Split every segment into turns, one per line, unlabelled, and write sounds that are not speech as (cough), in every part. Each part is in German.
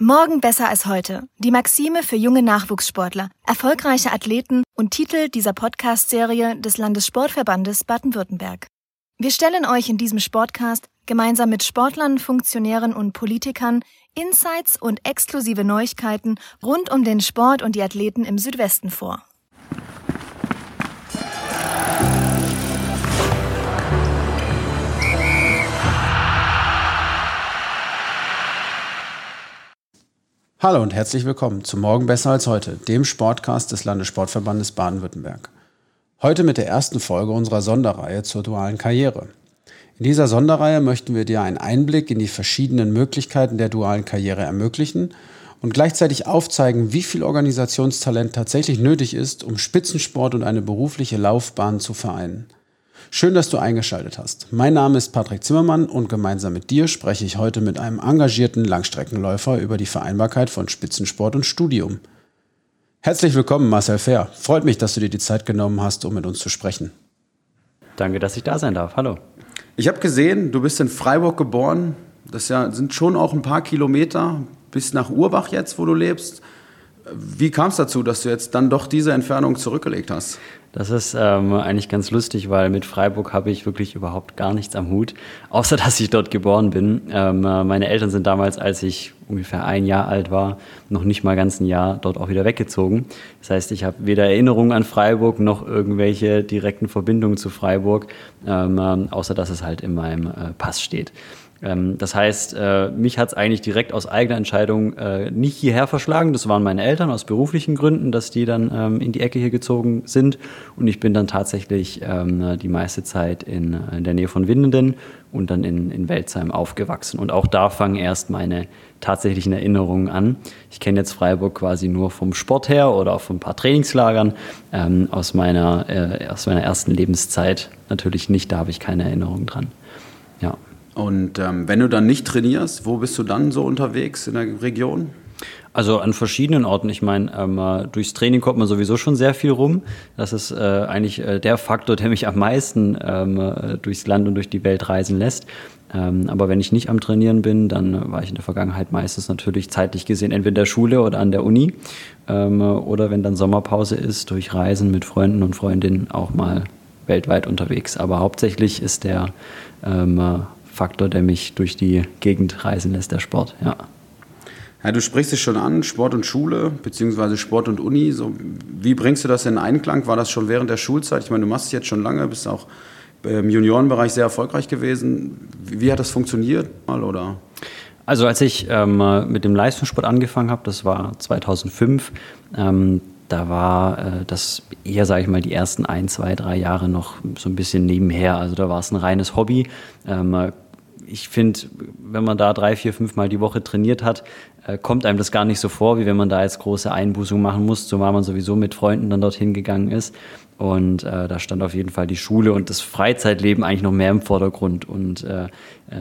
Morgen besser als heute. Die Maxime für junge Nachwuchssportler, erfolgreiche Athleten und Titel dieser Podcast-Serie des Landessportverbandes Baden-Württemberg. Wir stellen euch in diesem Sportcast gemeinsam mit Sportlern, Funktionären und Politikern Insights und exklusive Neuigkeiten rund um den Sport und die Athleten im Südwesten vor.
Hallo und herzlich willkommen zu Morgen besser als heute, dem Sportcast des Landessportverbandes Baden-Württemberg. Heute mit der ersten Folge unserer Sonderreihe zur dualen Karriere. In dieser Sonderreihe möchten wir dir einen Einblick in die verschiedenen Möglichkeiten der dualen Karriere ermöglichen und gleichzeitig aufzeigen, wie viel Organisationstalent tatsächlich nötig ist, um Spitzensport und eine berufliche Laufbahn zu vereinen. Schön, dass du eingeschaltet hast. Mein Name ist Patrick Zimmermann und gemeinsam mit dir spreche ich heute mit einem engagierten Langstreckenläufer über die Vereinbarkeit von Spitzensport und Studium. Herzlich willkommen, Marcel Fair. Freut mich, dass du dir die Zeit genommen hast, um mit uns zu sprechen.
Danke, dass ich da sein darf. Hallo.
Ich habe gesehen, du bist in Freiburg geboren. Das sind schon auch ein paar Kilometer bis nach Urbach jetzt, wo du lebst. Wie kam es dazu, dass du jetzt dann doch diese Entfernung zurückgelegt hast?
Das ist ähm, eigentlich ganz lustig, weil mit Freiburg habe ich wirklich überhaupt gar nichts am Hut, außer (laughs) dass ich dort geboren bin. Ähm, äh, meine Eltern sind damals, als ich ungefähr ein Jahr alt war, noch nicht mal ganz ein Jahr dort auch wieder weggezogen. Das heißt, ich habe weder Erinnerungen an Freiburg noch irgendwelche direkten Verbindungen zu Freiburg, ähm, äh, außer dass es halt in meinem äh, Pass steht. Ähm, das heißt, äh, mich hat es eigentlich direkt aus eigener Entscheidung äh, nicht hierher verschlagen. Das waren meine Eltern aus beruflichen Gründen, dass die dann ähm, in die Ecke hier gezogen sind. Und ich bin dann tatsächlich ähm, die meiste Zeit in, äh, in der Nähe von Winnenden und dann in, in Welzheim aufgewachsen. Und auch da fangen erst meine tatsächlichen Erinnerungen an. Ich kenne jetzt Freiburg quasi nur vom Sport her oder auch von ein paar Trainingslagern. Ähm, aus, meiner, äh, aus meiner ersten Lebenszeit natürlich nicht, da habe ich keine Erinnerungen dran. Ja.
Und ähm, wenn du dann nicht trainierst, wo bist du dann so unterwegs in der Region?
Also an verschiedenen Orten. Ich meine, ähm, äh, durchs Training kommt man sowieso schon sehr viel rum. Das ist äh, eigentlich äh, der Faktor, der mich am meisten ähm, äh, durchs Land und durch die Welt reisen lässt. Ähm, aber wenn ich nicht am Trainieren bin, dann war ich in der Vergangenheit meistens natürlich zeitlich gesehen entweder in der Schule oder an der Uni. Ähm, äh, oder wenn dann Sommerpause ist, durch Reisen mit Freunden und Freundinnen auch mal weltweit unterwegs. Aber hauptsächlich ist der ähm, äh, Faktor, der mich durch die Gegend reisen lässt, der Sport, ja.
Ja, du sprichst es schon an, Sport und Schule, beziehungsweise Sport und Uni. So, wie bringst du das in Einklang? War das schon während der Schulzeit? Ich meine, du machst es jetzt schon lange, bist auch im Juniorenbereich sehr erfolgreich gewesen. Wie, hat das funktioniert? Mal, oder?
Also als ich ähm, mit dem Leistungssport angefangen habe, das war 2005, ähm, da war äh, das eher, sage ich mal, die ersten ein, zwei, drei Jahre noch so ein bisschen nebenher. Also da war es ein reines Hobby. Ähm, ich finde, wenn man da drei, vier, fünf Mal die Woche trainiert hat, äh, kommt einem das gar nicht so vor, wie wenn man da jetzt große Einbußungen machen muss, zumal man sowieso mit Freunden dann dorthin gegangen ist. Und äh, da stand auf jeden Fall die Schule und das Freizeitleben eigentlich noch mehr im Vordergrund. Und äh, äh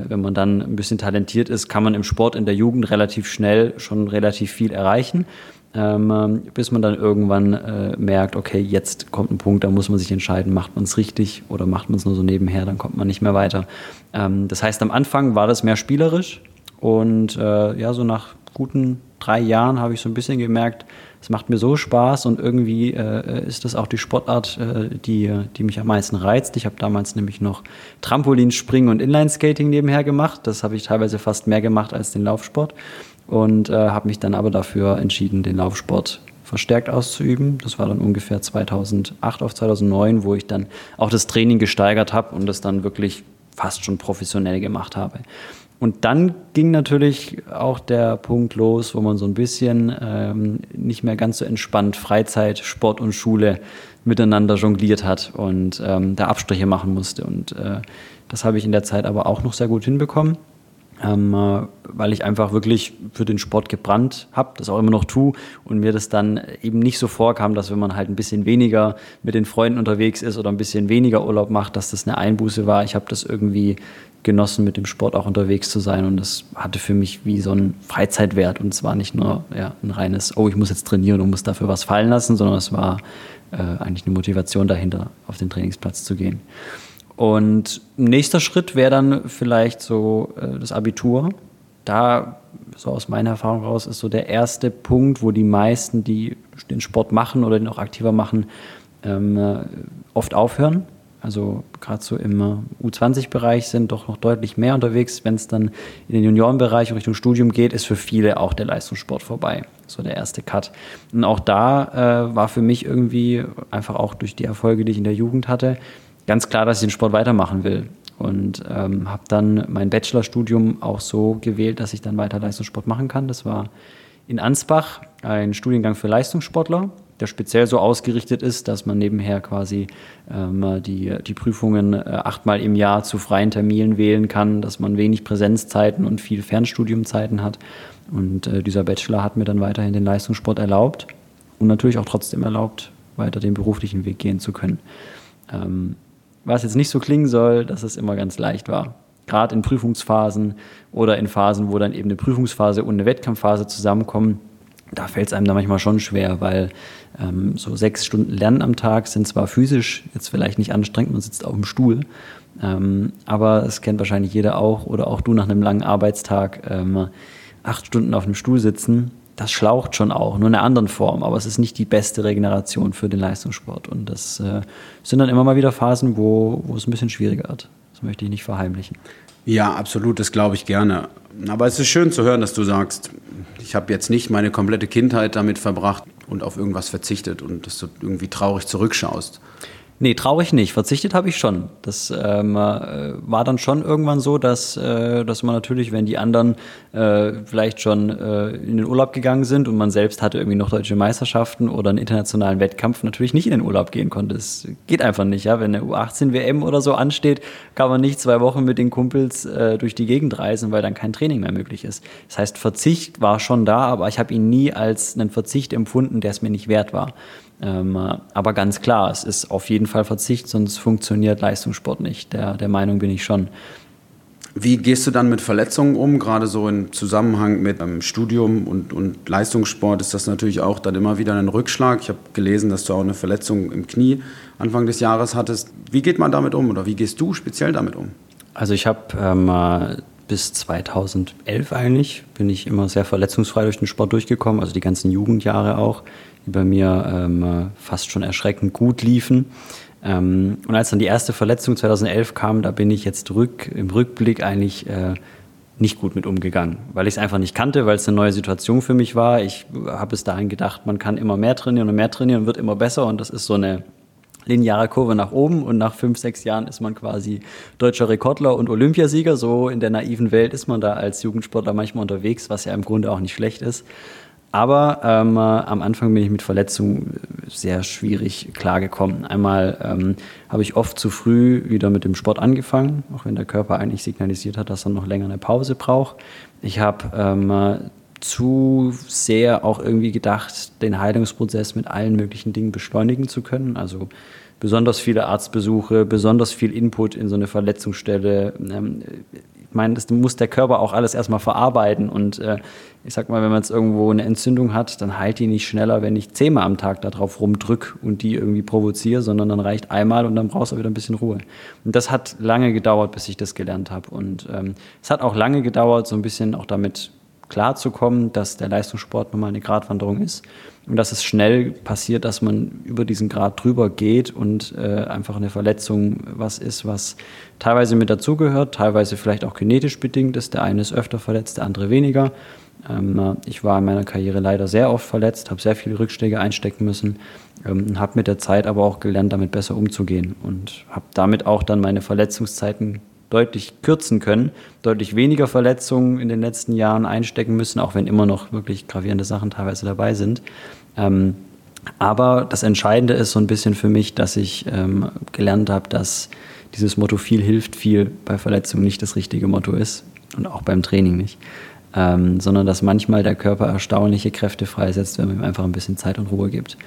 wenn man dann ein bisschen talentiert ist, kann man im Sport in der Jugend relativ schnell schon relativ viel erreichen. Ähm, bis man dann irgendwann äh, merkt, okay, jetzt kommt ein Punkt, da muss man sich entscheiden, macht man es richtig oder macht man es nur so nebenher, dann kommt man nicht mehr weiter. Ähm, das heißt, am Anfang war das mehr spielerisch und äh, ja, so nach guten drei Jahren habe ich so ein bisschen gemerkt, es macht mir so Spaß und irgendwie äh, ist das auch die Sportart, äh, die, die mich am meisten reizt. Ich habe damals nämlich noch Trampolinspringen und Inlineskating nebenher gemacht. Das habe ich teilweise fast mehr gemacht als den Laufsport und äh, habe mich dann aber dafür entschieden, den Laufsport verstärkt auszuüben. Das war dann ungefähr 2008 auf 2009, wo ich dann auch das Training gesteigert habe und das dann wirklich fast schon professionell gemacht habe. Und dann ging natürlich auch der Punkt los, wo man so ein bisschen ähm, nicht mehr ganz so entspannt Freizeit, Sport und Schule miteinander jongliert hat und ähm, da Abstriche machen musste. Und äh, das habe ich in der Zeit aber auch noch sehr gut hinbekommen ähm, äh, weil ich einfach wirklich für den Sport gebrannt habe, das auch immer noch tue und mir das dann eben nicht so vorkam, dass wenn man halt ein bisschen weniger mit den Freunden unterwegs ist oder ein bisschen weniger Urlaub macht, dass das eine Einbuße war. Ich habe das irgendwie genossen, mit dem Sport auch unterwegs zu sein und das hatte für mich wie so einen Freizeitwert und es war nicht nur ja, ein reines, oh, ich muss jetzt trainieren und muss dafür was fallen lassen, sondern es war äh, eigentlich eine Motivation dahinter, auf den Trainingsplatz zu gehen. Und nächster Schritt wäre dann vielleicht so äh, das Abitur. da, so aus meiner Erfahrung raus, ist so der erste Punkt, wo die meisten, die den Sport machen oder den auch aktiver machen, ähm, äh, oft aufhören. Also gerade so im äh, U20-Bereich sind doch noch deutlich mehr unterwegs. Wenn es dann in den Juniorenbereich Richtung Studium geht, ist für viele auch der Leistungssport vorbei. So der erste Cut. Und auch da äh, war für mich irgendwie einfach auch durch die Erfolge, die ich in der Jugend hatte, ganz klar, dass ich den Sport weitermachen will. Und ähm, habe dann mein Bachelorstudium auch so gewählt, dass ich dann weiter Leistungssport machen kann. Das war in Ansbach ein Studiengang für Leistungssportler der speziell so ausgerichtet ist, dass man nebenher quasi ähm, die, die Prüfungen äh, achtmal im Jahr zu freien Terminen wählen kann, dass man wenig Präsenzzeiten und viel Fernstudiumzeiten hat. Und äh, dieser Bachelor hat mir dann weiterhin den Leistungssport erlaubt und natürlich auch trotzdem erlaubt, weiter den beruflichen Weg gehen zu können. Ähm, was jetzt nicht so klingen soll, dass es immer ganz leicht war. Gerade in Prüfungsphasen oder in Phasen, wo dann eben eine Prüfungsphase und eine Wettkampfphase zusammenkommen, da fällt es einem dann manchmal schon schwer, weil ähm, so sechs Stunden Lernen am Tag sind zwar physisch jetzt vielleicht nicht anstrengend, man sitzt auf dem Stuhl, ähm, aber es kennt wahrscheinlich jeder auch oder auch du nach einem langen Arbeitstag ähm, acht Stunden auf einem Stuhl sitzen. Das schlaucht schon auch, nur in einer anderen Form, aber es ist nicht die beste Regeneration für den Leistungssport. Und das äh, sind dann immer mal wieder Phasen, wo, wo es ein bisschen schwieriger wird. Das möchte ich nicht verheimlichen.
Ja, absolut, das glaube ich gerne. Aber es ist schön zu hören, dass du sagst, ich habe jetzt nicht meine komplette Kindheit damit verbracht und auf irgendwas verzichtet und dass du irgendwie traurig zurückschaust.
Nee, traurig nicht. Verzichtet habe ich schon. Das ähm, äh, war dann schon irgendwann so, dass, äh, dass man natürlich, wenn die anderen äh, vielleicht schon äh, in den Urlaub gegangen sind und man selbst hatte irgendwie noch deutsche Meisterschaften oder einen internationalen Wettkampf, natürlich nicht in den Urlaub gehen konnte. Es geht einfach nicht. Ja? Wenn eine U18-WM oder so ansteht, kann man nicht zwei Wochen mit den Kumpels äh, durch die Gegend reisen, weil dann kein Training mehr möglich ist. Das heißt, Verzicht war schon da, aber ich habe ihn nie als einen Verzicht empfunden, der es mir nicht wert war. Ähm, aber ganz klar, es ist auf jeden Fall Verzicht, sonst funktioniert Leistungssport nicht. Der, der Meinung bin ich schon.
Wie gehst du dann mit Verletzungen um? Gerade so im Zusammenhang mit einem Studium und, und Leistungssport ist das natürlich auch dann immer wieder ein Rückschlag. Ich habe gelesen, dass du auch eine Verletzung im Knie Anfang des Jahres hattest. Wie geht man damit um oder wie gehst du speziell damit um?
Also ich habe ähm, bis 2011 eigentlich bin ich immer sehr verletzungsfrei durch den Sport durchgekommen, also die ganzen Jugendjahre auch die bei mir ähm, fast schon erschreckend gut liefen. Ähm, und als dann die erste Verletzung 2011 kam, da bin ich jetzt rück, im Rückblick eigentlich äh, nicht gut mit umgegangen, weil ich es einfach nicht kannte, weil es eine neue Situation für mich war. Ich habe bis dahin gedacht, man kann immer mehr trainieren und mehr trainieren und wird immer besser und das ist so eine lineare Kurve nach oben und nach fünf, sechs Jahren ist man quasi deutscher Rekordler und Olympiasieger. So in der naiven Welt ist man da als Jugendsportler manchmal unterwegs, was ja im Grunde auch nicht schlecht ist. Aber ähm, äh, am Anfang bin ich mit Verletzungen sehr schwierig klargekommen. Einmal ähm, habe ich oft zu früh wieder mit dem Sport angefangen, auch wenn der Körper eigentlich signalisiert hat, dass er noch länger eine Pause braucht. Ich habe ähm, äh, zu sehr auch irgendwie gedacht, den Heilungsprozess mit allen möglichen Dingen beschleunigen zu können. Also besonders viele Arztbesuche, besonders viel Input in so eine Verletzungsstelle. Ähm, ich meine, das muss der Körper auch alles erstmal verarbeiten. Und äh, ich sag mal, wenn man jetzt irgendwo eine Entzündung hat, dann heilt die nicht schneller, wenn ich zehnmal am Tag darauf rumdrück und die irgendwie provoziere, sondern dann reicht einmal und dann brauchst du wieder ein bisschen Ruhe. Und das hat lange gedauert, bis ich das gelernt habe. Und ähm, es hat auch lange gedauert, so ein bisschen auch damit klarzukommen, dass der Leistungssport nun mal eine Gratwanderung ist und dass es schnell passiert, dass man über diesen Grad drüber geht und äh, einfach eine Verletzung was ist, was teilweise mit dazugehört, teilweise vielleicht auch genetisch bedingt ist. Der eine ist öfter verletzt, der andere weniger. Ähm, ich war in meiner Karriere leider sehr oft verletzt, habe sehr viele Rückschläge einstecken müssen, ähm, habe mit der Zeit aber auch gelernt, damit besser umzugehen und habe damit auch dann meine Verletzungszeiten deutlich kürzen können, deutlich weniger Verletzungen in den letzten Jahren einstecken müssen, auch wenn immer noch wirklich gravierende Sachen teilweise dabei sind. Ähm, aber das Entscheidende ist so ein bisschen für mich, dass ich ähm, gelernt habe, dass dieses Motto viel hilft viel bei Verletzungen nicht das richtige Motto ist und auch beim Training nicht. Ähm, sondern dass manchmal der Körper erstaunliche Kräfte freisetzt, wenn man ihm einfach ein bisschen Zeit und Ruhe gibt.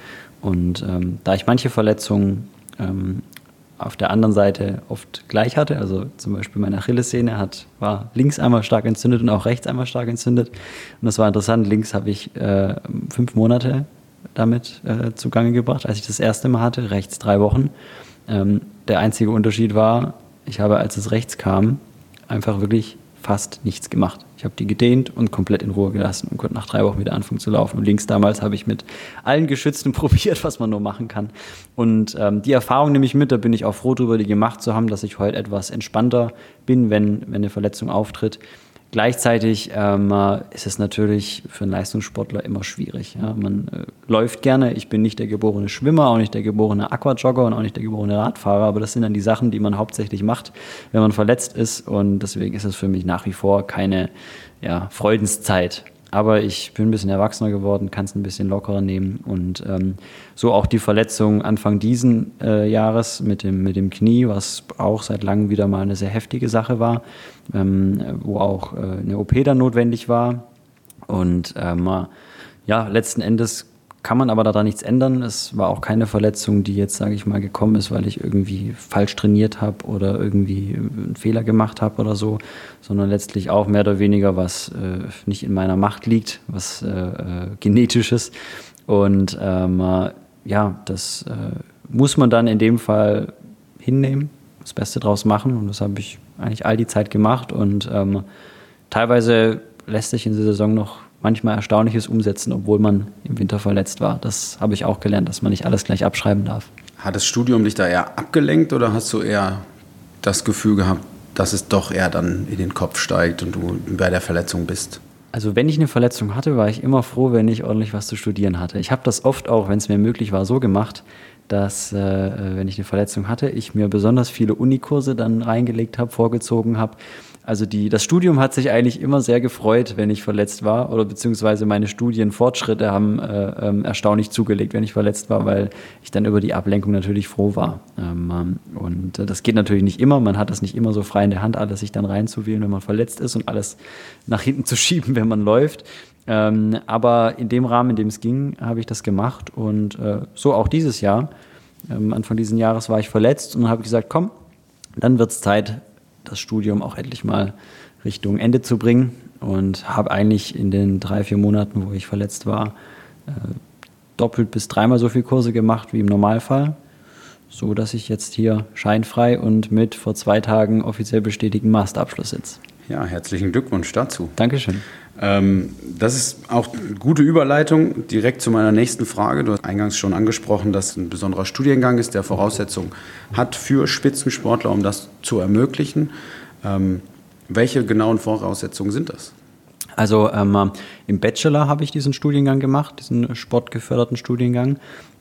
Und ähm, da ich manche Verletzungen ähm, auf der anderen Seite oft gleich hatte. Also zum Beispiel meine Achillessehne hat, war links einmal stark entzündet und auch rechts einmal stark entzündet. Und das war interessant. Links habe ich äh, fünf Monate damit äh, zugange gebracht, als ich das erste Mal hatte, rechts drei Wochen. Ähm, der einzige Unterschied war, ich habe, als es rechts kam, einfach wirklich fast nichts gemacht. Ich habe die gedehnt und komplett in Ruhe gelassen und konnte nach drei Wochen wieder anfangen zu laufen. Und links damals habe ich mit allen Geschützten (laughs) probiert, was man nur machen kann. Und ähm, die Erfahrung nehme ich mit, da bin ich auch froh darüber, die gemacht zu haben, dass ich heute etwas entspannter bin, wenn, wenn eine Verletzung auftritt. Gleichzeitig ähm, ist es natürlich für einen Leistungssportler immer schwierig. Ja? Man äh, läuft gerne. Ich bin nicht der geborene Schwimmer, auch nicht der geborene Aquajogger und auch nicht der geborene Radfahrer, aber das sind dann die Sachen, die man hauptsächlich macht, wenn man verletzt ist. Und deswegen ist es für mich nach wie vor keine ja, Freudenszeit. Aber ich bin ein bisschen erwachsener geworden, kann es ein bisschen lockerer nehmen. Und ähm, so auch die Verletzung Anfang diesen äh, Jahres mit dem, mit dem Knie, was auch seit langem wieder mal eine sehr heftige Sache war, wo auch äh, eine OP dann notwendig war. Und ähm, ja, letzten Endes kann man aber daran nichts ändern. Es war auch keine Verletzung, die jetzt, sage ich mal, gekommen ist, weil ich irgendwie falsch trainiert habe oder irgendwie einen Fehler gemacht habe oder so, sondern letztlich auch mehr oder weniger was äh, nicht in meiner Macht liegt, was äh, äh, genetisches. Und ähm, ja, das äh, muss man dann in dem Fall hinnehmen, das Beste draus machen. Und das habe ich eigentlich all die Zeit gemacht. Und ähm, teilweise lässt sich in der Saison noch manchmal Erstaunliches umsetzen, obwohl man im Winter verletzt war. Das habe ich auch gelernt, dass man nicht alles gleich abschreiben darf.
Hat das Studium dich da eher abgelenkt oder hast du eher das Gefühl gehabt, dass es doch eher dann in den Kopf steigt und du bei der Verletzung bist?
Also wenn ich eine Verletzung hatte, war ich immer froh, wenn ich ordentlich was zu studieren hatte. Ich habe das oft auch, wenn es mir möglich war, so gemacht, dass äh, wenn ich eine Verletzung hatte, ich mir besonders viele Unikurse dann reingelegt habe, vorgezogen habe, also die, das Studium hat sich eigentlich immer sehr gefreut, wenn ich verletzt war, oder beziehungsweise meine Studienfortschritte haben äh, ähm, erstaunlich zugelegt, wenn ich verletzt war, weil ich dann über die Ablenkung natürlich froh war. Ähm, ähm und äh, das geht natürlich nicht immer, man hat das nicht immer so frei in der Hand, alles sich dann reinzuwählen, wenn man verletzt ist und alles nach hinten zu schieben, (laughs) wenn man läuft. Ähm, aber in dem Rahmen, in dem es ging, habe ich das gemacht und äh, so auch dieses Jahr. Ähm, Anfang dieses Jahres war ich verletzt und habe gesagt, komm, dann wird es Zeit, das Studium auch endlich mal Richtung Ende zu bringen und habe eigentlich in den drei, vier Monaten, wo ich verletzt war, äh, doppelt bis dreimal so viele Kurse gemacht wie im Normalfall, so dass ich jetzt hier scheinfrei und mit vor zwei Tagen offiziell bestätigten Masterabschluss sitze.
Ja, herzlichen Glückwunsch dazu.
Dankeschön.
Ähm, das ist auch eine gute Überleitung direkt zu meiner nächsten Frage. Du hast eingangs schon angesprochen, dass ein besonderer Studiengang ist, der Voraussetzungen hat für Spitzensportler, um das zu ermöglichen. Ähm, welche genauen Voraussetzungen sind das?
Also ähm, im Bachelor habe ich diesen Studiengang gemacht, diesen sportgeförderten Studiengang.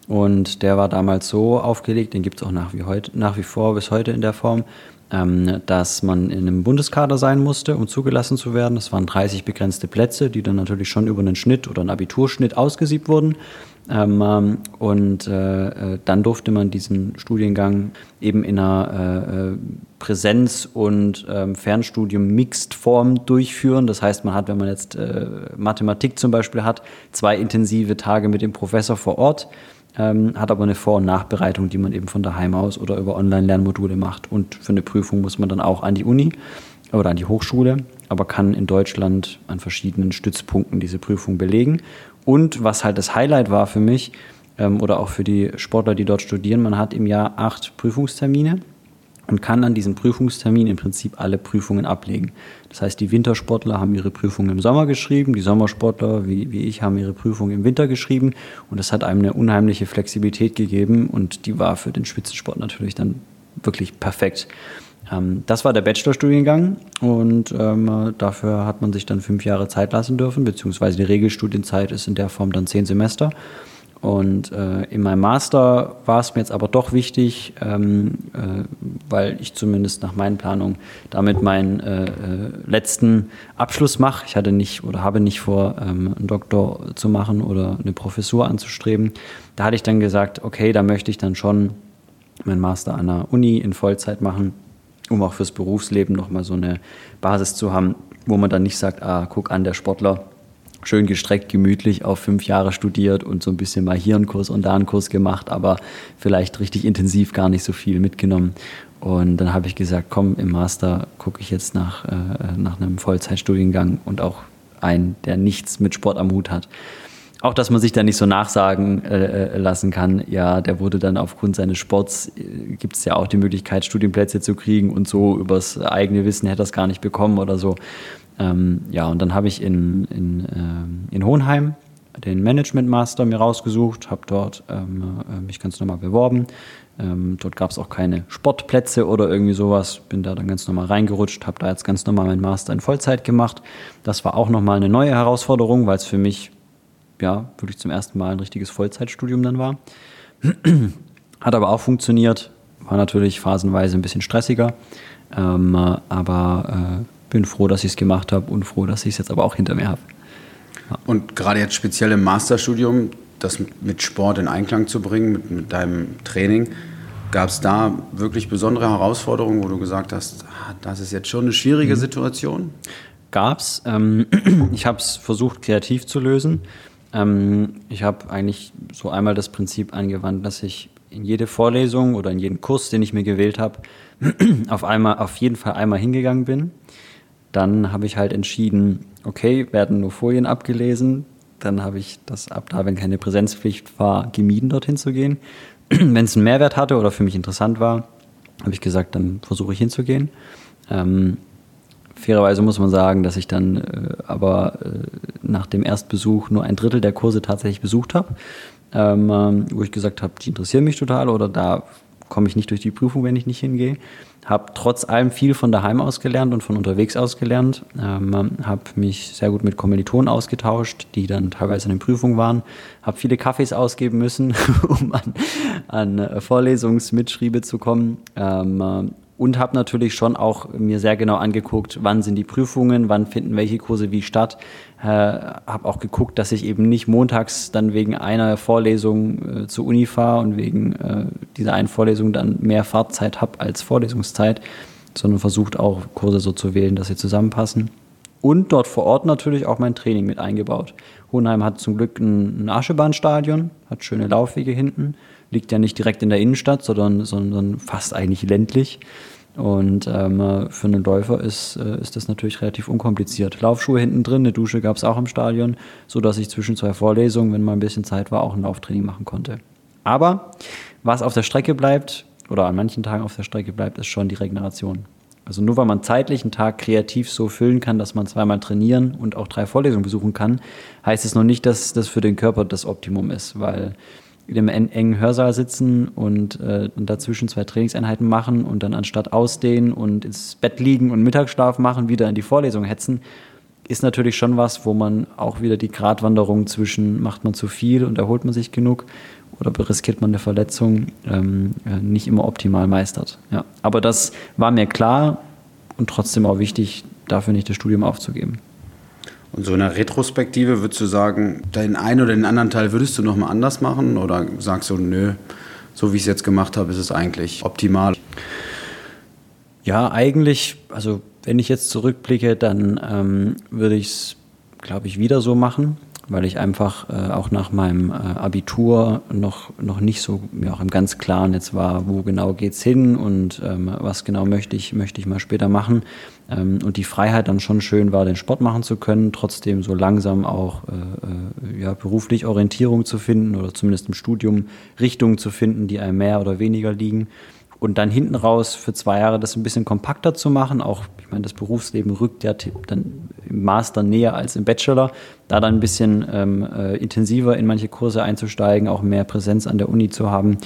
Und der war damals so aufgelegt, den gibt es auch nach wie, heute, nach wie vor bis heute in der Form, ähm, dass man in einem Bundeskader sein musste, um zugelassen zu werden. Das waren 30 begrenzte Plätze, die dann natürlich schon über einen Schnitt oder einen Abiturschnitt ausgesiebt wurden. Ähm, ähm, und äh, äh, dann durfte man diesen Studiengang eben in einer äh, Präsenz- und ähm, Fernstudium-Mixed-Form durchführen. Das heißt, man hat, wenn man jetzt äh, Mathematik zum Beispiel hat, zwei intensive Tage mit dem Professor vor Ort ähm, hat aber eine Vor- und Nachbereitung, die man eben von daheim aus oder über Online-Lernmodule macht. Und für eine Prüfung muss man dann auch an die Uni oder an die Hochschule, aber kann in Deutschland an verschiedenen Stützpunkten diese Prüfung belegen. Und was halt das Highlight war für mich ähm, oder auch für die Sportler, die dort studieren, man hat im Jahr acht Prüfungstermine und kann an diesem Prüfungstermin im Prinzip alle Prüfungen ablegen. Das heißt, die Wintersportler haben ihre Prüfungen im Sommer geschrieben, die Sommersportler wie, wie ich haben ihre Prüfungen im Winter geschrieben und das hat einem eine unheimliche Flexibilität gegeben und die war für den Spitzensport natürlich dann wirklich perfekt. Ähm, das war der Bachelorstudiengang und ähm, dafür hat man sich dann fünf Jahre Zeit lassen dürfen, beziehungsweise die Regelstudienzeit ist in der Form dann zehn Semester. Und äh, in meinem Master war es mir jetzt aber doch wichtig, ähm, äh, weil ich zumindest nach meinen Planungen damit meinen äh, äh letzten Abschluss mache. Ich hatte nicht oder habe nicht vor, ähm, einen Doktor zu machen oder eine Professur anzustreben. Da hatte ich dann gesagt, okay, da möchte ich dann schon meinen Master an der Uni in Vollzeit machen, um auch fürs Berufsleben nochmal so eine Basis zu haben, wo man dann nicht sagt, ah, guck an, der Sportler schön gestreckt, gemütlich auf fünf Jahre studiert und so ein bisschen mal hier einen Kurs und da einen Kurs gemacht, aber vielleicht richtig intensiv gar nicht so viel mitgenommen. Und dann habe ich gesagt, komm, im Master gucke ich jetzt nach, äh, nach einem Vollzeitstudiengang und auch einen, der nichts mit Sport am Hut hat. Auch, dass man sich da nicht so nachsagen äh, äh lassen kann, ja, der wurde dann aufgrund seines Sports, äh, gibt es ja auch die Möglichkeit, Studienplätze zu kriegen und so übers eigene Wissen hätte er es gar nicht bekommen oder so. Ähm, ja, und dann habe ich in, in, äh, in Hohenheim den Management Master mir rausgesucht, habe dort ähm, äh, mich ganz normal beworben. Ähm, dort gab es auch keine Sportplätze oder irgendwie sowas. Bin da dann ganz normal reingerutscht, habe da jetzt ganz normal meinen Master in Vollzeit gemacht. Das war auch nochmal eine neue Herausforderung, weil es für mich ja wirklich zum ersten Mal ein richtiges Vollzeitstudium dann war. (clears throat) Hat aber auch funktioniert, war natürlich phasenweise ein bisschen stressiger, ähm, aber äh, bin froh, dass ich es gemacht habe und froh, dass ich es jetzt aber auch hinter mir habe.
Ja. Und gerade jetzt speziell im Masterstudium, das mit Sport in Einklang zu bringen, mit, mit deinem Training, gab es da wirklich besondere Herausforderungen, wo du gesagt hast, ah, das ist jetzt schon eine schwierige mhm. Situation?
Gab es. Ähm, (clears throat) ich habe es versucht, kreativ zu lösen. Ähm, ich habe eigentlich so einmal das Prinzip angewandt, dass ich in jede Vorlesung oder in jeden Kurs, den ich mir gewählt habe, (clears throat) auf, auf jeden Fall einmal hingegangen bin. Dann habe ich halt entschieden, okay, werden nur Folien abgelesen. Dann habe ich das ab da, wenn keine Präsenzpflicht war, gemieden, dorthin zu gehen. (clears throat) wenn es einen Mehrwert hatte oder für mich interessant war, habe ich gesagt, dann versuche ich hinzugehen. Ähm, fairerweise muss man sagen, dass ich dann äh, aber äh, nach dem Erstbesuch nur ein Drittel der Kurse tatsächlich besucht habe, ähm, ähm, wo ich gesagt habe, die interessieren mich total oder da komme ich nicht durch die Prüfung, wenn ich nicht hingehe. Habe trotz allem viel von daheim aus gelernt und von unterwegs aus gelernt. Ähm, habe mich sehr gut mit Kommilitonen ausgetauscht, die dann teilweise in den Prüfungen waren. Habe viele Kaffees ausgeben müssen, (laughs) um an, an äh, Vorlesungsmitschriebe zu kommen. Ähm, und habe natürlich schon auch mir sehr genau angeguckt, wann sind die Prüfungen, wann finden welche Kurse wie statt. Äh, habe auch geguckt, dass ich eben nicht montags dann wegen einer Vorlesung äh, zur Uni fahre und wegen äh, dieser einen Vorlesung dann mehr Fahrtzeit habe als Vorlesungszeit, sondern versucht auch Kurse so zu wählen, dass sie zusammenpassen. Und dort vor Ort natürlich auch mein Training mit eingebaut. Hohenheim hat zum Glück ein, ein Aschebahnstadion, hat schöne Laufwege hinten liegt ja nicht direkt in der Innenstadt, sondern, sondern fast eigentlich ländlich. Und ähm, für einen Läufer ist, äh, ist das natürlich relativ unkompliziert. Laufschuhe hinten drin, eine Dusche gab es auch im Stadion, sodass ich zwischen zwei Vorlesungen, wenn mal ein bisschen Zeit war, auch ein Lauftraining machen konnte. Aber was auf der Strecke bleibt, oder an manchen Tagen auf der Strecke bleibt, ist schon die Regeneration. Also nur weil man zeitlich einen Tag kreativ so füllen kann, dass man zweimal trainieren und auch drei Vorlesungen besuchen kann, heißt es noch nicht, dass das für den Körper das Optimum ist, weil in einem engen Hörsaal sitzen und, äh, und dazwischen zwei Trainingseinheiten machen und dann anstatt ausdehnen und ins Bett liegen und Mittagsschlaf machen, wieder in die Vorlesung hetzen, ist natürlich schon was, wo man auch wieder die Gratwanderung zwischen macht man zu viel und erholt man sich genug oder riskiert man eine Verletzung ähm, äh, nicht immer optimal meistert. Ja. Aber das war mir klar und trotzdem auch wichtig, dafür nicht das Studium aufzugeben.
Und so in der Retrospektive würdest du sagen, den einen oder den anderen Teil würdest du nochmal anders machen oder sagst du, nö, so wie ich es jetzt gemacht habe, ist es eigentlich optimal?
Ja, eigentlich, also wenn ich jetzt zurückblicke, dann ähm, würde ich es, glaube ich, wieder so machen weil ich einfach äh, auch nach meinem äh, Abitur noch, noch nicht so mir auch im ganz Klaren jetzt war, wo genau geht's hin und ähm, was genau möchte ich, möchte ich mal später machen. Ähm, und die Freiheit dann schon schön war, den Sport machen zu können, trotzdem so langsam auch äh, äh ja, beruflich Orientierung zu finden oder zumindest im Studium Richtungen zu finden, die einem mehr oder weniger liegen und dann hinten raus für zwei Jahre das ein bisschen kompakter zu machen. Auch, ich meine, das Berufsleben rückt ja dann im Master näher als im Bachelor. Da dann ein bisschen ähm, äh, intensiver in manche Kurse einzusteigen, auch mehr Präsenz an der Uni zu haben.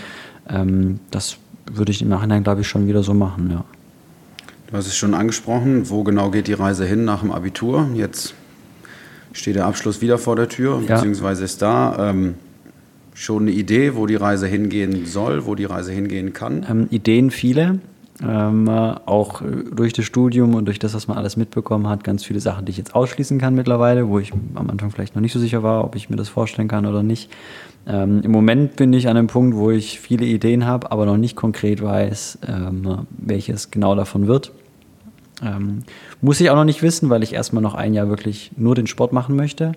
Ähm, das würde ich im Nachhinein, glaube ich, schon wieder so machen, ja.
Du hast es schon angesprochen, wo genau geht die Reise hin nach dem Abitur? Jetzt steht der Abschluss wieder vor der Tür, ja. beziehungsweise ist da. Ähm, schon eine Idee, wo die Reise hingehen soll, wo die Reise hingehen kann?
Ähm, Ideen viele. Ähm, auch durch das Studium und durch das, was man alles mitbekommen hat, ganz viele Sachen, die ich jetzt ausschließen kann mittlerweile, wo ich am Anfang vielleicht noch nicht so sicher war, ob ich mir das vorstellen kann oder nicht. Ähm, Im Moment bin ich an einem Punkt, wo ich viele Ideen habe, aber noch nicht konkret weiß, ähm, welches genau davon wird. Muss ich auch noch nicht wissen, weil ich erstmal noch ein Jahr wirklich nur den Sport machen möchte.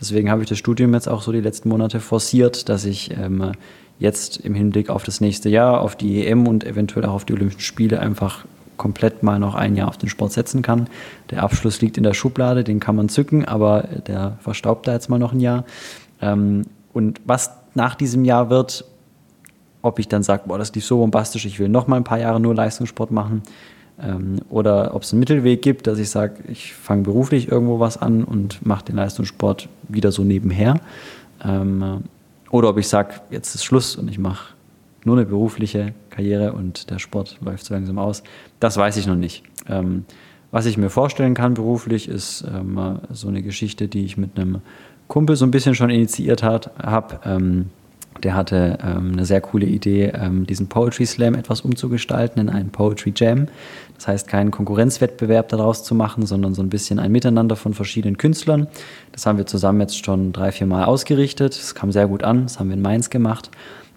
Deswegen habe ich das Studium jetzt auch so die letzten Monate forciert, dass ich ähm, jetzt im Hinblick auf das nächste Jahr, auf die EM und eventuell auch auf die Olympischen Spiele einfach komplett mal noch ein Jahr auf den Sport setzen kann. Der Abschluss liegt in der Schublade, den kann man zücken, aber der verstaubt da jetzt mal noch ein Jahr. Ähm, und was nach diesem Jahr wird, ob ich dann sage, boah, das lief so bombastisch, ich will noch mal ein paar Jahre nur Leistungssport machen, ähm, oder ob es einen Mittelweg gibt, dass ich sage, ich fange beruflich irgendwo was an und mache den Leistungssport wieder so nebenher. Ähm, oder ob ich sage, jetzt ist Schluss und ich mache nur eine berufliche Karriere und der Sport läuft so langsam aus. Das weiß ich noch nicht. Ähm, was ich mir vorstellen kann beruflich, ist ähm, so eine Geschichte, die ich mit einem Kumpel so ein bisschen schon initiiert habe. Ähm, der hatte ähm, eine sehr coole Idee, ähm, diesen Poetry Slam etwas umzugestalten in einen Poetry Jam. Das heißt, keinen Konkurrenzwettbewerb daraus zu machen, sondern so ein bisschen ein Miteinander von verschiedenen Künstlern. Das haben wir zusammen jetzt schon drei, vier Mal ausgerichtet. Das kam sehr gut an. Das haben wir in Mainz gemacht.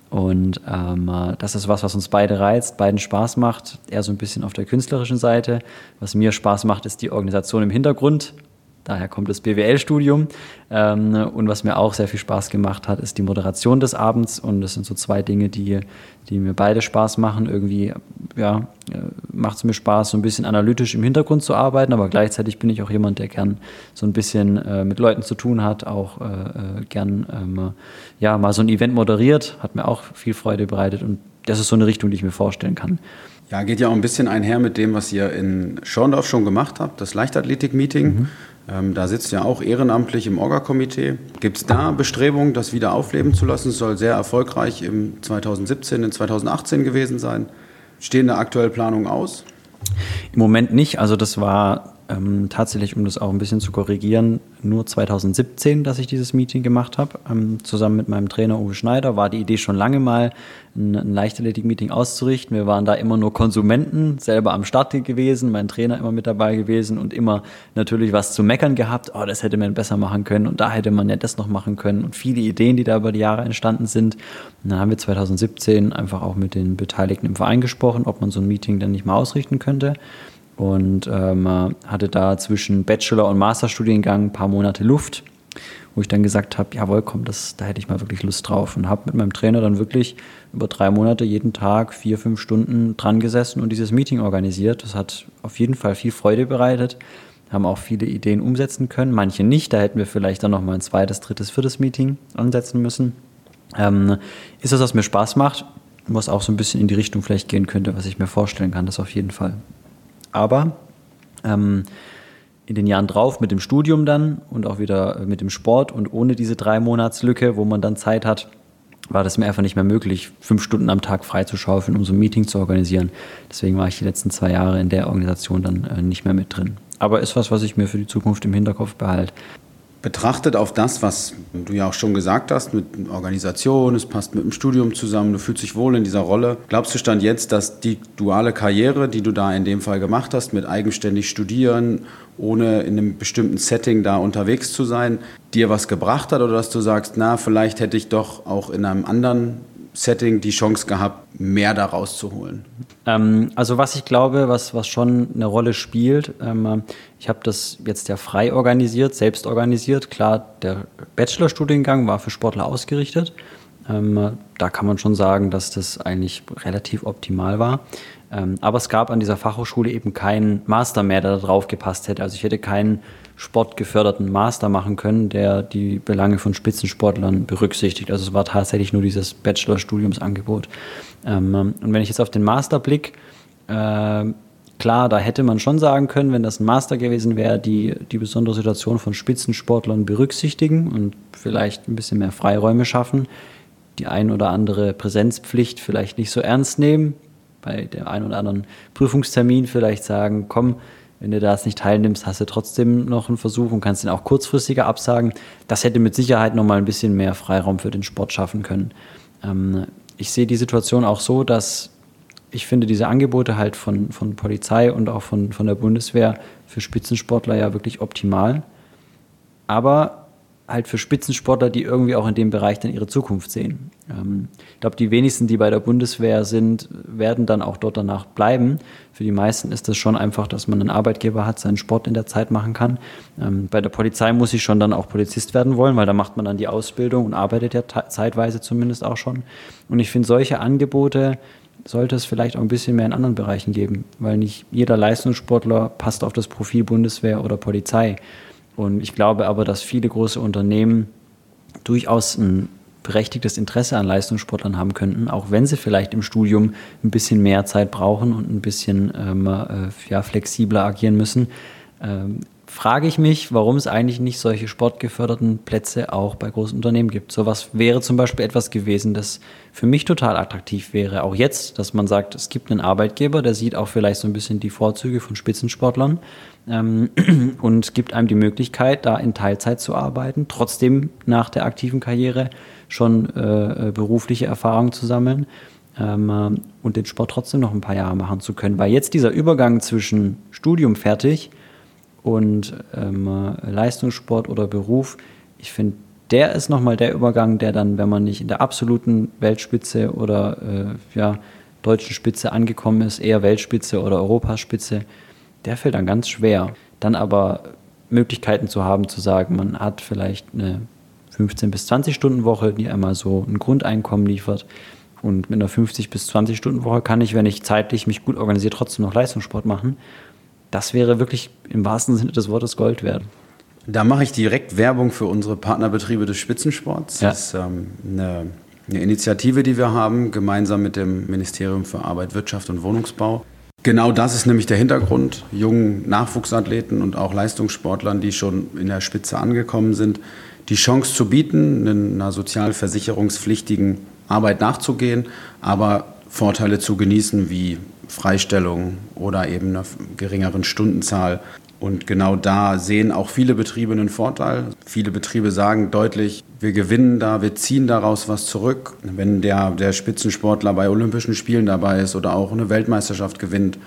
Und ähm, das ist was, was uns beide reizt, beiden Spaß macht. Eher so ein bisschen auf der künstlerischen Seite. Was mir Spaß macht, ist die Organisation im Hintergrund. Daher kommt das BWL-Studium. Ähm, und was mir auch sehr viel Spaß gemacht hat, ist die Moderation des Abends. Und das sind so zwei Dinge, die, die mir beide Spaß machen. Irgendwie ja, äh, macht es mir Spaß, so ein bisschen analytisch im Hintergrund zu arbeiten, aber gleichzeitig bin ich auch jemand, der gern so ein bisschen äh, mit Leuten zu tun hat, auch äh, gern ähm, ja, mal so ein Event moderiert, hat mir auch viel Freude bereitet. Und das ist so eine Richtung, die ich mir vorstellen kann.
Ja, geht ja auch ein bisschen einher mit dem, was ihr in Schorndorf schon gemacht habt, das Leichtathletik-Meeting. Mhm. Ähm, da sitzt ja auch ehrenamtlich im Orga-Komitee. Gibt es da Bestrebungen, das wieder aufleben zu lassen? Es soll sehr erfolgreich im 2017, in 2018 gewesen sein. Stehen da aktuell Planungen aus?
Im Moment nicht. Also das war ähm, tatsächlich, um das auch ein bisschen zu korrigieren, nur 2017, dass ich dieses Meeting gemacht habe. Ähm, zusammen mit meinem Trainer Uwe Schneider war die Idee schon lange mal, ein, ein Leichtathletik-Meeting auszurichten. Wir waren da immer nur Konsumenten, selber am Start gewesen, mein Trainer immer mit dabei gewesen und immer natürlich was zu meckern gehabt. Oh, das hätte man besser machen können und da hätte man ja das noch machen können und viele Ideen, die da über die Jahre entstanden sind. Und dann haben wir 2017 einfach auch mit den Beteiligten im Verein gesprochen, ob man so ein Meeting dann nicht mal ausrichten könnte und ähm, hatte da zwischen Bachelor- und Masterstudiengang ein paar Monate Luft, wo ich dann gesagt habe, jawohl, komm, das, da hätte ich mal wirklich Lust drauf und habe mit meinem Trainer dann wirklich über drei Monate jeden Tag vier, fünf Stunden dran gesessen und dieses Meeting organisiert. Das hat auf jeden Fall viel Freude bereitet, haben auch viele Ideen umsetzen können, manche nicht, da hätten wir vielleicht dann nochmal ein zweites, drittes, viertes Meeting ansetzen müssen. Ähm, ist das, was mir Spaß macht, was auch so ein bisschen in die Richtung vielleicht gehen könnte, was ich mir vorstellen kann, das auf jeden Fall. Aber ähm, in den Jahren drauf mit dem Studium dann und auch wieder mit dem Sport und ohne diese drei Monatslücke, wo man dann Zeit hat, war das mir einfach nicht mehr möglich, fünf Stunden am Tag freizuschaufeln, um so ein Meeting zu organisieren. Deswegen war ich die letzten zwei Jahre in der Organisation dann äh, nicht mehr mit drin. Aber ist was, was ich mir für die Zukunft im Hinterkopf behalte
betrachtet auf das, was du ja auch schon gesagt hast, mit Organisation, es passt mit dem Studium zusammen, du fühlst dich wohl in dieser Rolle. Glaubst du stand jetzt, dass die duale Karriere, die du da in dem Fall gemacht hast, mit eigenständig studieren, ohne in einem bestimmten Setting da unterwegs zu sein, dir was gebracht hat oder dass du sagst, na, vielleicht hätte ich doch auch in einem anderen Setting die Chance gehabt, mehr daraus zu holen?
Ähm, also was ich glaube, was, was schon eine Rolle spielt, ähm, ich habe das jetzt ja frei organisiert, selbst organisiert. Klar, der Bachelorstudiengang war für Sportler ausgerichtet. Ähm, da kann man schon sagen, dass das eigentlich relativ optimal war. Ähm, aber es gab an dieser Fachhochschule eben keinen Master mehr, der da drauf gepasst hätte. Also ich hätte keinen sportgeförderten Master machen können, der die Belange von Spitzensportlern berücksichtigt. Also es war tatsächlich nur dieses Bachelorstudiumsangebot. Ähm, und wenn ich jetzt auf den Master blick, äh, klar, da hätte man schon sagen können, wenn das ein Master gewesen wäre, die die besondere Situation von Spitzensportlern berücksichtigen und vielleicht ein bisschen mehr Freiräume schaffen, die ein oder andere Präsenzpflicht vielleicht nicht so ernst nehmen, bei dem einen oder anderen Prüfungstermin vielleicht sagen, komm, wenn du das nicht teilnimmst, hast du trotzdem noch einen Versuch und kannst ihn auch kurzfristiger absagen. Das hätte mit Sicherheit noch mal ein bisschen mehr Freiraum für den Sport schaffen können. Ähm, ich sehe die Situation auch so, dass ich finde diese Angebote halt von, von Polizei und auch von, von der Bundeswehr für Spitzensportler ja wirklich optimal. Aber halt für Spitzensportler, die irgendwie auch in dem Bereich dann ihre Zukunft sehen. Ähm, ich glaube, die wenigsten, die bei der Bundeswehr sind, werden dann auch dort danach bleiben. Für die meisten ist das schon einfach, dass man einen Arbeitgeber hat, seinen Sport in der Zeit machen kann. Ähm, bei der Polizei muss ich schon dann auch Polizist werden wollen, weil da macht man dann die Ausbildung und arbeitet ja zeitweise zumindest auch schon. Und ich finde, solche Angebote sollte es vielleicht auch ein bisschen mehr in anderen Bereichen geben, weil nicht jeder Leistungssportler passt auf das Profil Bundeswehr oder Polizei. Und ich glaube aber, dass viele große Unternehmen durchaus ein berechtigtes Interesse an Leistungssportlern haben könnten, auch wenn sie vielleicht im Studium ein bisschen mehr Zeit brauchen und ein bisschen ähm, äh, ja, flexibler agieren müssen. Ähm, frage ich mich, warum es eigentlich nicht solche sportgeförderten Plätze auch bei großen Unternehmen gibt. Sowas wäre zum Beispiel etwas gewesen, das für mich total attraktiv wäre. Auch jetzt, dass man sagt, es gibt einen Arbeitgeber, der sieht auch vielleicht so ein bisschen die Vorzüge von Spitzensportlern ähm, (clears throat) und gibt einem die Möglichkeit, da in Teilzeit zu arbeiten, trotzdem nach der aktiven Karriere schon äh, äh berufliche Erfahrungen zu sammeln ähm, äh, und den Sport trotzdem noch ein paar Jahre machen zu können. Weil jetzt dieser Übergang zwischen Studium fertig und ähm, äh, Leistungssport oder Beruf, ich finde, der ist nochmal der Übergang, der dann, wenn man nicht in der absoluten Weltspitze oder äh, ja, deutschen Spitze angekommen ist, eher Weltspitze oder Europaspitze, der fällt dann ganz schwer. Dann aber Möglichkeiten zu haben, zu sagen, man hat vielleicht eine 15 bis 20 Stunden Woche, die einmal so ein Grundeinkommen liefert. Und mit einer 50 bis 20 Stunden Woche kann ich, wenn ich zeitlich mich gut organisiere, trotzdem noch Leistungssport machen. Das wäre wirklich im wahrsten Sinne des Wortes Gold wert.
Da mache ich direkt Werbung für unsere Partnerbetriebe des Spitzensports. Ja. Das ist ähm, eine, eine Initiative, die wir haben, gemeinsam mit dem Ministerium für Arbeit, Wirtschaft und Wohnungsbau. Genau das ist nämlich der Hintergrund, jungen Nachwuchsathleten und auch Leistungssportlern, die schon in der Spitze angekommen sind, die Chance zu bieten, einer sozialversicherungspflichtigen Arbeit nachzugehen, aber Vorteile zu genießen wie Freistellung oder eben einer geringeren Stundenzahl. Und genau da sehen auch viele Betriebe einen Vorteil. Viele Betriebe sagen deutlich, wir gewinnen da, wir ziehen daraus was zurück. Wenn der, der Spitzensportler bei Olympischen Spielen dabei ist oder auch eine Weltmeisterschaft gewinnt,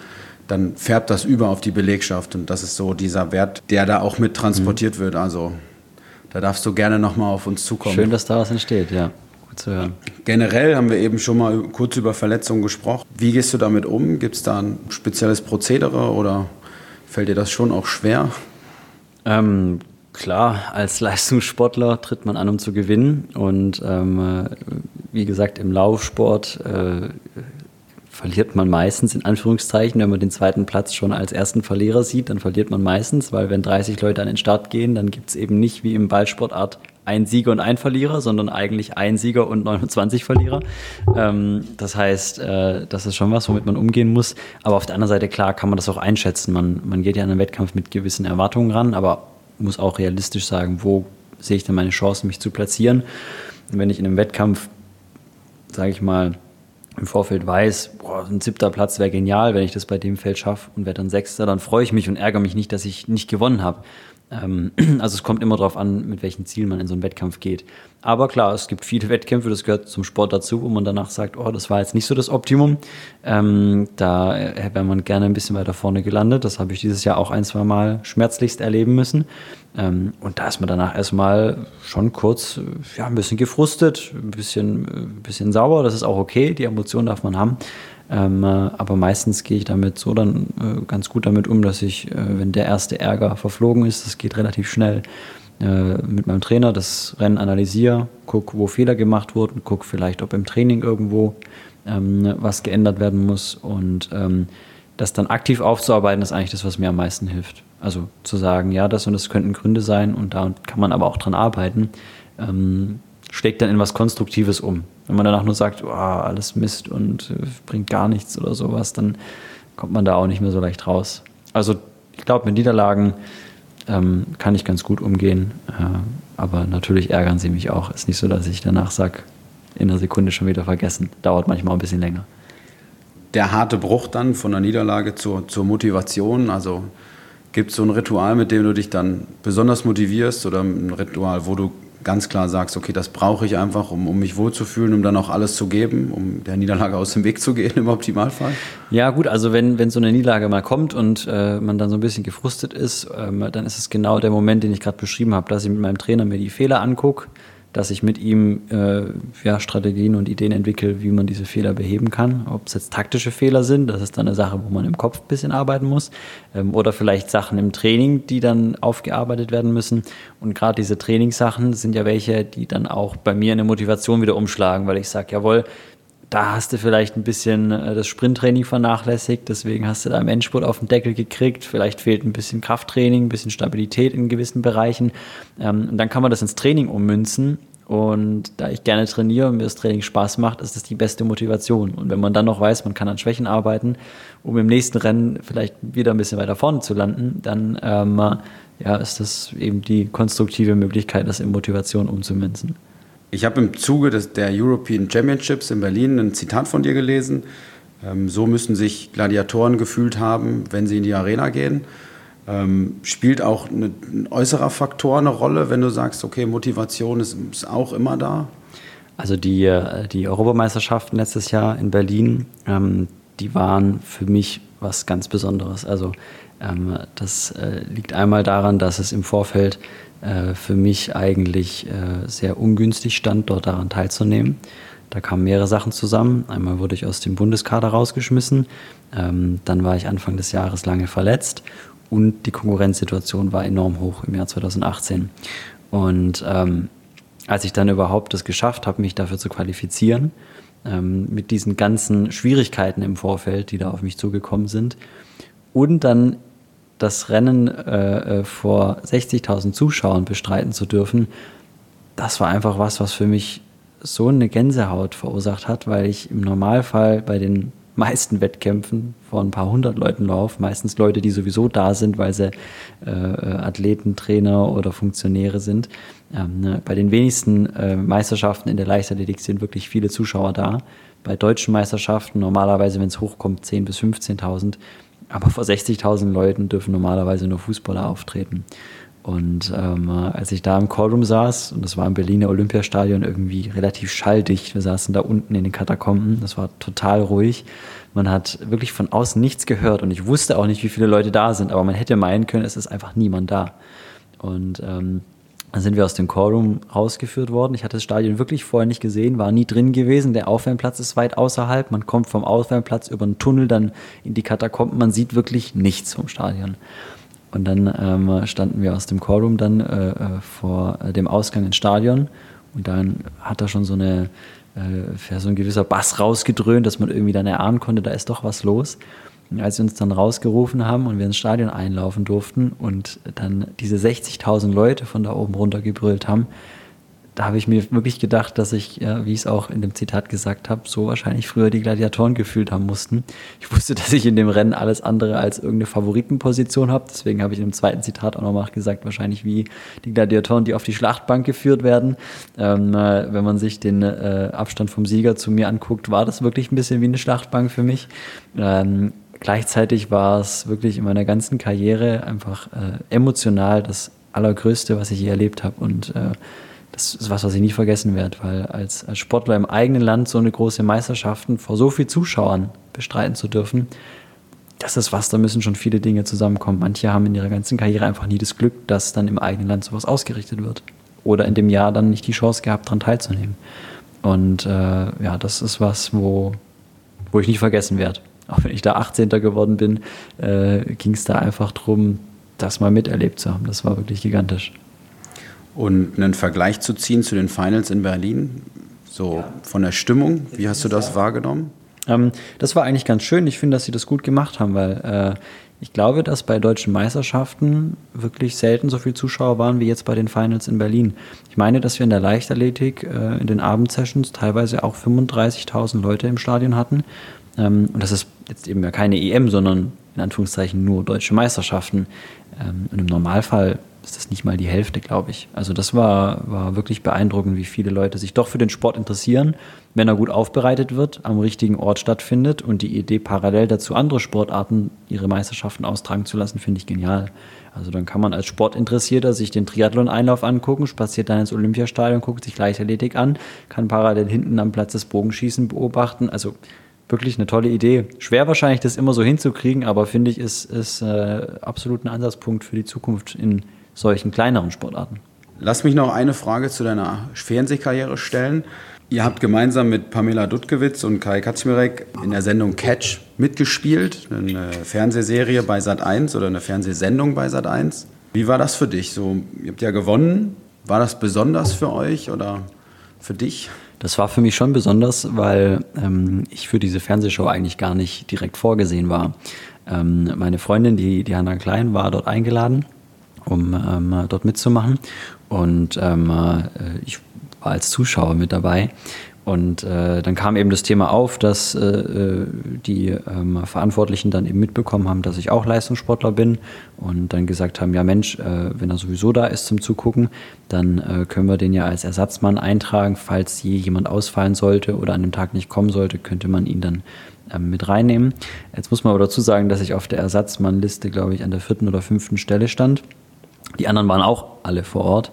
dann färbt das über auf die Belegschaft. Und das ist so dieser Wert, der da auch mit transportiert mhm. wird. Also da darfst du gerne nochmal auf uns zukommen.
Schön, dass da was entsteht, ja.
Gut zu hören. Generell haben wir eben schon mal kurz über Verletzungen gesprochen. Wie gehst du damit um? Gibt es da ein spezielles Prozedere oder fällt dir das schon auch schwer?
Ähm, klar, als Leistungssportler tritt man an, um zu gewinnen. Und ähm, äh, wie gesagt, im Laufsport äh, verliert man meistens in Anführungszeichen, wenn man den zweiten Platz schon als ersten Verlierer sieht, dann verliert man meistens, weil wenn 30 Leute an den Start gehen, dann gibt es eben nicht wie im Ballsportart ein Sieger und ein Verlierer, sondern eigentlich ein Sieger und 29 Verlierer. Ähm, das heißt, äh, das ist schon was, womit man umgehen muss. Aber auf der anderen Seite, klar, kann man das auch einschätzen. Man, man geht ja an einen Wettkampf mit gewissen Erwartungen ran, aber muss auch realistisch sagen, wo sehe ich denn meine Chancen, mich zu platzieren. Und wenn ich in einem Wettkampf, sage ich mal, im Vorfeld weiß, boah, ein siebter Platz wäre genial, wenn ich das bei dem Feld schaffe und werde dann Sechster, dann freue ich mich und ärgere mich nicht, dass ich nicht gewonnen habe. Ähm, (clears throat) also es kommt immer darauf an, mit welchen Zielen man in so einen Wettkampf geht. Aber klar, es gibt viele Wettkämpfe, das gehört zum Sport dazu, wo man danach sagt, oh, das war jetzt nicht so das Optimum. Ähm, da wäre man gerne ein bisschen weiter vorne gelandet. Das habe ich dieses Jahr auch ein, zwei Mal schmerzlichst erleben müssen. Ähm, und da ist man danach erstmal schon kurz ja, ein bisschen gefrustet, ein bisschen, ein bisschen sauer. Das ist auch okay, die Emotionen darf man haben. Ähm, äh, aber meistens gehe ich damit so dann äh, ganz gut damit um, dass ich, äh, wenn der erste Ärger verflogen ist, das geht relativ schnell, äh, mit meinem Trainer das Rennen analysiere, gucke, wo Fehler gemacht wurden, gucke vielleicht, ob im Training irgendwo ähm, was geändert werden muss und ähm, das dann aktiv aufzuarbeiten, ist eigentlich das, was mir am meisten hilft. Also zu sagen, ja, das und das könnten Gründe sein und da kann man aber auch dran arbeiten, ähm, schlägt dann in was Konstruktives um. Wenn man danach nur sagt, oh, alles Mist und äh, bringt gar nichts oder sowas, dann kommt man da auch nicht mehr so leicht raus. Also ich glaube, mit Niederlagen ähm, kann ich ganz gut umgehen, äh, aber natürlich ärgern sie mich auch. Ist nicht so, dass ich danach sage, in einer Sekunde schon wieder vergessen. Dauert manchmal ein bisschen länger.
Der harte Bruch dann von der Niederlage zur, zur Motivation, also gibt es so ein Ritual, mit dem du dich dann besonders motivierst oder ein Ritual, wo du ganz klar sagst, okay, das brauche ich einfach, um, um mich wohlzufühlen, um dann auch alles zu geben, um der Niederlage aus dem Weg zu gehen im Optimalfall?
Ja gut, also wenn, wenn so eine Niederlage mal kommt und äh, man dann so ein bisschen gefrustet ist, ähm, dann ist es genau der Moment, den ich gerade beschrieben habe, dass ich mit meinem Trainer mir die Fehler angucke, dass ich mit ihm äh, ja, Strategien und Ideen entwickle, wie man diese Fehler beheben kann. Ob es jetzt taktische Fehler sind, das ist dann eine Sache, wo man im Kopf ein bisschen arbeiten muss. Ähm, oder vielleicht Sachen im Training, die dann aufgearbeitet werden müssen. Und gerade diese Trainingssachen sind ja welche, die dann auch bei mir eine Motivation wieder umschlagen, weil ich sage, jawohl, da hast du vielleicht ein bisschen äh, das Sprinttraining vernachlässigt, deswegen hast du da im Endspurt auf den Deckel gekriegt. Vielleicht fehlt ein bisschen Krafttraining, ein bisschen Stabilität in gewissen Bereichen. Ähm, und dann kann man das ins Training ummünzen Und da ich gerne trainiere und mir das Training Spaß macht, ist das die beste Motivation. Und wenn man dann noch weiß, man kann an Schwächen arbeiten, um im nächsten Rennen vielleicht wieder ein bisschen weiter vorne zu landen, dann ähm, ja, ist das eben die konstruktive Möglichkeit, das in Motivation umzumünzen.
Ich habe im Zuge des, der European Championships in Berlin ein Zitat von dir gelesen. Ähm, so müssen sich Gladiatoren gefühlt haben, wenn sie in die Arena gehen. Ähm, spielt auch eine, ein äußerer Faktor eine Rolle, wenn du sagst, okay, Motivation ist, ist auch immer da?
Also die, äh, die Europameisterschaften letztes Jahr in Berlin, ähm, die waren für mich was ganz Besonderes. Also ähm, das äh, liegt einmal daran, dass es im Vorfeld äh, für mich eigentlich äh, sehr ungünstig stand, dort daran teilzunehmen. Da kamen mehrere Sachen zusammen. Einmal wurde ich aus dem Bundeskader rausgeschmissen, ähm, dann war ich Anfang des Jahres lange verletzt und die Konkurrenzsituation war enorm hoch im Jahr 2018. Und ähm, als ich dann überhaupt es geschafft habe, mich dafür zu qualifizieren, ähm, mit diesen ganzen Schwierigkeiten im Vorfeld, die da auf mich zugekommen sind, und dann das Rennen äh, äh vor 60.000 Zuschauern bestreiten zu dürfen, das war einfach was, was für mich so eine Gänsehaut verursacht hat, weil ich im Normalfall bei den meisten Wettkämpfen vor ein paar hundert Leuten laufe. Meistens Leute, die sowieso da sind, weil sie äh, Athleten, Trainer oder Funktionäre sind. Ähm, ne? Bei den wenigsten äh, Meisterschaften in der Leichtathletik sind wirklich viele Zuschauer da. Bei deutschen Meisterschaften normalerweise, wenn es hochkommt, 10.000 bis 15.000. Aber vor 60.000 Leuten dürfen normalerweise nur Fußballer auftreten. Und ähm, als ich da im Callroom saß, und das war im Berliner Olympiastadion irgendwie relativ schalldicht, wir saßen da unten in den Katakomben, das war total ruhig. Man hat wirklich von außen nichts gehört und ich wusste auch nicht, wie viele Leute da sind, aber man hätte meinen können, es ist einfach niemand da. Und ähm, dann sind wir aus dem Callroom rausgeführt worden. Ich hatte das Stadion wirklich vorher nicht gesehen, war nie drin gewesen. Der Aufwärmplatz ist weit außerhalb. Man kommt vom Aufwärmplatz über einen Tunnel dann in die Katakomben. Man sieht wirklich nichts vom Stadion. Und dann ähm, standen wir aus dem Callroom dann äh, äh vor dem Ausgang ins Stadion und dann hat da schon so eine äh, so ein gewisser Bass rausgedröhnt, dass man irgendwie dann erahnen konnte, da ist doch was los. Als sie uns dann rausgerufen haben und wir ins Stadion einlaufen durften und dann diese 60.000 Leute von da oben runter gebrüllt haben, da habe ich mir wirklich gedacht, dass ich, wie ich es auch in dem Zitat gesagt habe, so wahrscheinlich früher die Gladiatoren gefühlt haben mussten. Ich wusste, (laughs) dass ich in dem Rennen alles andere als irgendeine Favoritenposition habe. Deswegen habe ich dem zweiten Zitat auch nochmal gesagt, wahrscheinlich wie die Gladiatoren, die auf die Schlachtbank geführt werden. Ähm, äh, wenn man sich den äh, Abstand vom Sieger zu mir anguckt, war das wirklich ein bisschen wie eine Schlachtbank für mich. Ähm, gleichzeitig war es wirklich in meiner ganzen Karriere einfach äh, emotional das Allergrößte, was ich je erlebt habe. Und äh, das ist was, was ich nie vergessen werde, weil als, als Sportler im eigenen Land so eine große Meisterschaften vor so vielen Zuschauern bestreiten zu dürfen, das ist was, da müssen schon viele Dinge zusammenkommen. Manche haben in ihrer ganzen Karriere einfach nie das Glück, dass dann im eigenen Land sowas ausgerichtet wird. Oder in dem Jahr dann nicht die Chance gehabt, daran teilzunehmen. Und äh, ja, das ist was, wo, wo ich nie vergessen werde. Auch wenn ich da 18. geworden bin, äh, ging es da einfach darum, das mal miterlebt zu haben. Das war wirklich gigantisch.
Und einen Vergleich zu ziehen zu den Finals in Berlin, so ja. von der Stimmung, wie hast du das wahrgenommen?
Ähm, das war eigentlich ganz schön. Ich finde, dass sie das gut gemacht haben, weil äh, ich glaube, dass bei deutschen Meisterschaften wirklich selten so viele Zuschauer waren wie jetzt bei den Finals in Berlin. Ich meine, dass wir in der Leichtathletik äh, in den Abendsessions teilweise auch 35.000 Leute im Stadion hatten. Ähm, und das ist jetzt eben ja keine EM, sondern in Anführungszeichen nur deutsche Meisterschaften. Ähm, und im Normalfall ist das nicht mal die Hälfte, glaube ich. Also das war, war wirklich beeindruckend, wie viele Leute sich doch für den Sport interessieren, wenn er gut aufbereitet wird, am richtigen Ort stattfindet und die Idee parallel dazu andere Sportarten ihre Meisterschaften austragen zu lassen, finde ich genial. Also dann kann man als Sportinteressierter sich den Triathlon-Einlauf angucken, spaziert dann ins Olympiastadion, guckt sich Leichtathletik an, kann parallel hinten am Platz des Bogenschießen beobachten. Also wirklich eine tolle Idee. Schwer wahrscheinlich, das immer so hinzukriegen, aber finde ich, ist, ist äh, absolut ein Ansatzpunkt für die Zukunft in solchen kleineren Sportarten.
Lass mich noch eine Frage zu deiner Fernsehkarriere stellen. Ihr habt gemeinsam mit Pamela Dudkewitz und Kai Kaczmirek in der Sendung Catch mitgespielt, eine Fernsehserie bei Sat1 oder eine Fernsehsendung bei Sat1. Wie war das für dich? So, ihr habt ja gewonnen. War das besonders für euch oder für dich?
Das war für mich schon besonders, weil ähm, ich für diese Fernsehshow eigentlich gar nicht direkt vorgesehen war. Ähm, meine Freundin, die, die Klein, war dort eingeladen um ähm, dort mitzumachen. Und ähm, äh, ich war als Zuschauer mit dabei. Und äh, dann kam eben das Thema auf, dass äh, äh, die ähm, Verantwortlichen dann eben mitbekommen haben, dass ich auch Leistungssportler bin und dann gesagt haben, ja Mensch, äh, wenn er sowieso da ist zum Zugucken, dann äh, können wir den ja als Ersatzmann eintragen. Falls je jemand ausfallen sollte oder an dem Tag nicht kommen sollte, könnte man ihn dann ähm, mit reinnehmen. Jetzt muss man aber dazu sagen, dass ich auf der Ersatzmannliste, glaube ich, an der vierten oder fünften Stelle stand. Die anderen waren auch alle vor Ort.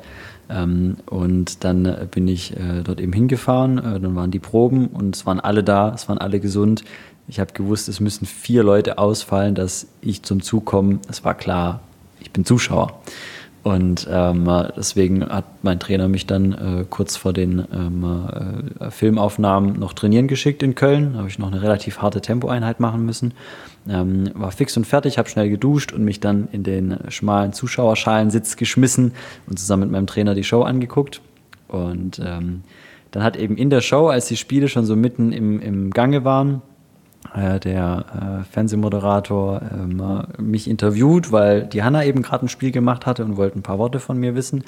Ähm, und dann äh, bin ich äh, dort eben hingefahren, äh, dann waren die Proben und es waren alle da, es waren alle gesund. Ich habe gewusst, es müssen vier Leute ausfallen, dass ich zum Zug komme. Es war klar, ich bin Zuschauer. Und ähm, deswegen hat mein Trainer mich dann äh, kurz vor den ähm, äh, Filmaufnahmen noch trainieren geschickt in Köln. Da habe ich noch eine relativ harte Tempoeinheit machen müssen. Ähm, war fix und fertig, habe schnell geduscht und mich dann in den schmalen Zuschauerschalensitz geschmissen und zusammen mit meinem Trainer die Show angeguckt. Und ähm, dann hat eben in der Show, als die Spiele schon so mitten im, im Gange waren, äh, der äh, Fernsehmoderator äh, mich interviewt, weil die Hanna eben gerade ein Spiel gemacht hatte und wollte ein paar Worte von mir wissen.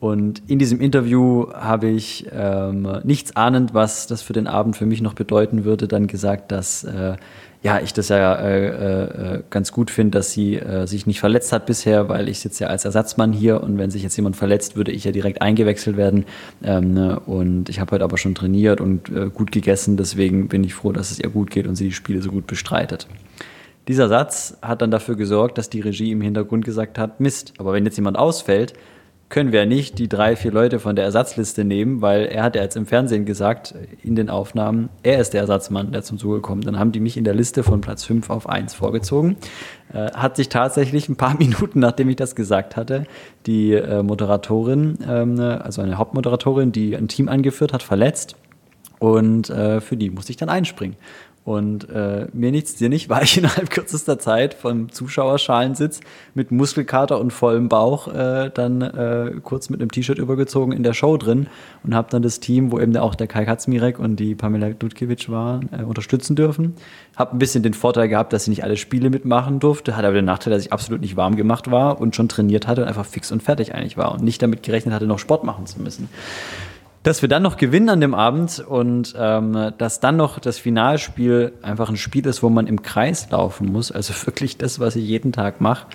Und in diesem Interview habe ich ähm, nichts ahnend, was das für den Abend für mich noch bedeuten würde, dann gesagt, dass äh, ja, ich das ja äh, äh, ganz gut finde, dass sie äh, sich nicht verletzt hat bisher, weil ich sitze ja als Ersatzmann hier und wenn sich jetzt jemand verletzt, würde ich ja direkt eingewechselt werden. Ähm, ne? Und ich habe heute aber schon trainiert und äh, gut gegessen, deswegen bin ich froh, dass es ihr gut geht und sie die Spiele so gut bestreitet. Dieser Satz hat dann dafür gesorgt, dass die Regie im Hintergrund gesagt hat, Mist, aber wenn jetzt jemand ausfällt, können wir nicht die drei, vier Leute von der Ersatzliste nehmen, weil er hat ja jetzt im Fernsehen gesagt, in den Aufnahmen, er ist der Ersatzmann, der zum Zuge kommt. Dann haben die mich in der Liste von Platz 5 auf 1 vorgezogen. Äh, hat sich tatsächlich ein paar (laughs) Minuten, nachdem ich das gesagt hatte, die äh, Moderatorin, ähm, also eine Hauptmoderatorin, die ein Team angeführt hat, verletzt. Und äh, für die musste ich dann einspringen. Und äh, mir nichts, dir nicht, (laughs) war ich innerhalb kürzester Zeit vom Zuschauerschalensitz mit Muskelkater und vollem Bauch äh, dann äh, kurz mit einem T-Shirt übergezogen in der Show drin und habe dann das Team, wo eben auch der Kai Katzmirek und die Pamela Dudkiewicz waren, äh, unterstützen dürfen. Habe ein bisschen den Vorteil gehabt, dass ich nicht alle Spiele mitmachen durfte, hatte aber den Nachteil, dass ich absolut nicht warm gemacht war und schon trainiert hatte und einfach fix und fertig eigentlich war und nicht damit gerechnet hatte, noch Sport machen zu müssen dass wir dann noch gewinnen an dem Abend und ähm, dass dann noch das Finalspiel einfach ein Spiel ist, wo man im Kreis laufen muss. Also wirklich das, was ich jeden Tag mache.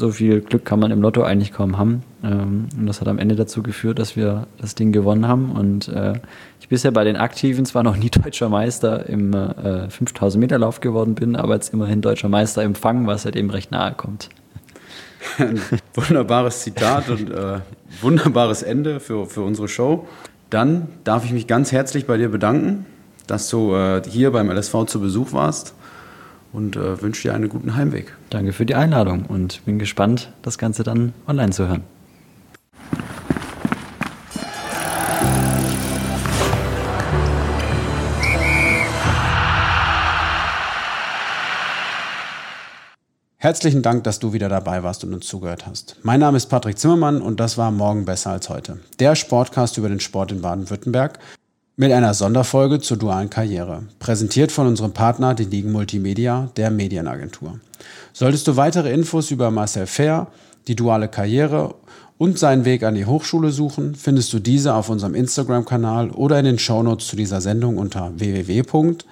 So viel Glück kann man im Lotto eigentlich kaum haben. Ähm, und das hat am Ende dazu geführt, dass wir das Ding gewonnen haben. Und äh, ich bisher bei den Aktiven zwar noch nie (laughs) deutscher Meister im äh, 5000 Meter Lauf geworden bin, aber jetzt immerhin deutscher Meister im Fang, was ja dem recht nahe kommt.
Ein wunderbares Zitat und äh, wunderbares Ende für, für unsere Show. Dann darf ich mich ganz herzlich bei dir bedanken, dass du äh, hier beim LSV zu Besuch warst und äh, wünsche dir einen guten Heimweg.
Danke für die Einladung und bin gespannt, das Ganze dann online zu hören.
Herzlichen Dank, dass du wieder dabei warst und uns zugehört hast. Mein Name ist Patrick Zimmermann und das war Morgen besser als heute. Der Sportcast über den Sport in Baden-Württemberg mit einer Sonderfolge zur dualen Karriere. Präsentiert von unserem Partner, den Ligen Multimedia, der Medienagentur. Solltest du weitere Infos über Marcel Fair, die duale Karriere und seinen Weg an die Hochschule suchen, findest du diese auf unserem Instagram-Kanal oder in den Shownotes zu dieser Sendung unter www.lsvbw.de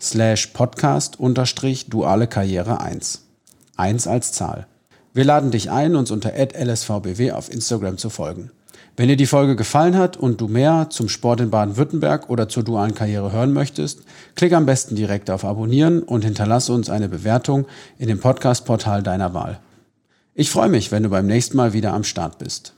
slash podcast unterstrich duale Karriere 1. 1 als Zahl. Wir laden dich ein, uns unter lsvbw auf Instagram zu folgen. Wenn dir die Folge gefallen hat und du mehr zum Sport in Baden-Württemberg oder zur dualen Karriere hören möchtest, klick am besten direkt auf Abonnieren und hinterlasse uns eine Bewertung in dem Podcast-Portal deiner Wahl. Ich freue mich, wenn du beim nächsten Mal wieder am Start bist.